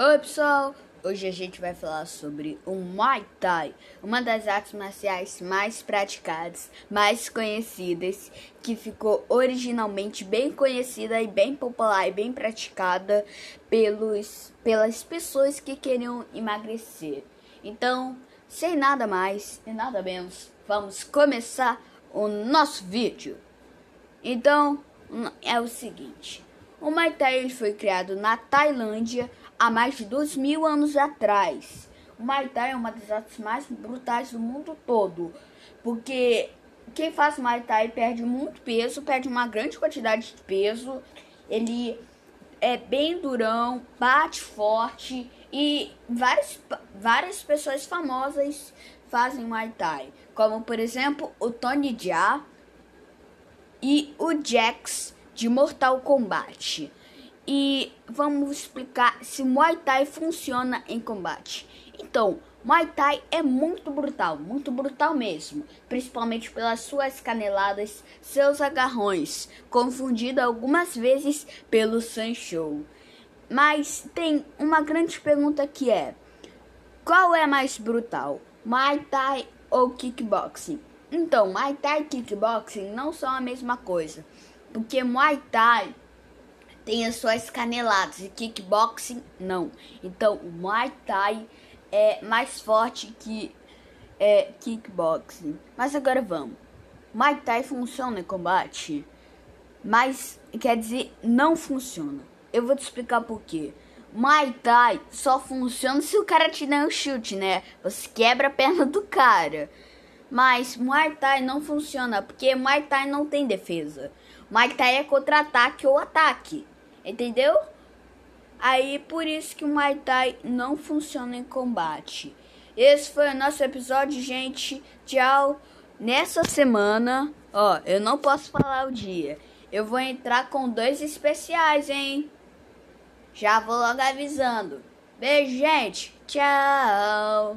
Oi pessoal, hoje a gente vai falar sobre o Muay Thai, uma das artes marciais mais praticadas, mais conhecidas, que ficou originalmente bem conhecida e bem popular e bem praticada pelos, pelas pessoas que queriam emagrecer. Então, sem nada mais e nada menos, vamos começar o nosso vídeo. Então, é o seguinte. O Muay Thai foi criado na Tailândia há mais de dois mil anos atrás. O Muay Thai é uma das artes mais brutais do mundo todo, porque quem faz Muay Thai perde muito peso, perde uma grande quantidade de peso, ele é bem durão, bate forte e várias, várias pessoas famosas fazem Muay Thai, como por exemplo o Tony Jaa e o Jax de Mortal Kombat. E vamos explicar se Muay Thai funciona em combate. Então, Muay Thai é muito brutal, muito brutal mesmo, principalmente pelas suas caneladas, seus agarrões, confundido algumas vezes pelo Sancho. Mas tem uma grande pergunta que é: qual é mais brutal, Muay Thai ou kickboxing? Então, Muay Thai e kickboxing não são a mesma coisa. Porque Muay Thai tem as suas caneladas e kickboxing não. Então o Muay Thai é mais forte que é, kickboxing. Mas agora vamos. Muay Thai funciona em combate, mas quer dizer não funciona. Eu vou te explicar por quê. Muay Thai só funciona se o cara te der um chute, né? Você quebra a perna do cara. Mas Muay Thai não funciona porque Muay Thai não tem defesa. Muay Thai é contra-ataque ou ataque. Entendeu? Aí por isso que o Muay Thai não funciona em combate. Esse foi o nosso episódio, gente. Tchau. Nessa semana, ó, eu não posso falar o dia. Eu vou entrar com dois especiais, hein? Já vou logo avisando. Beijo, gente. Tchau.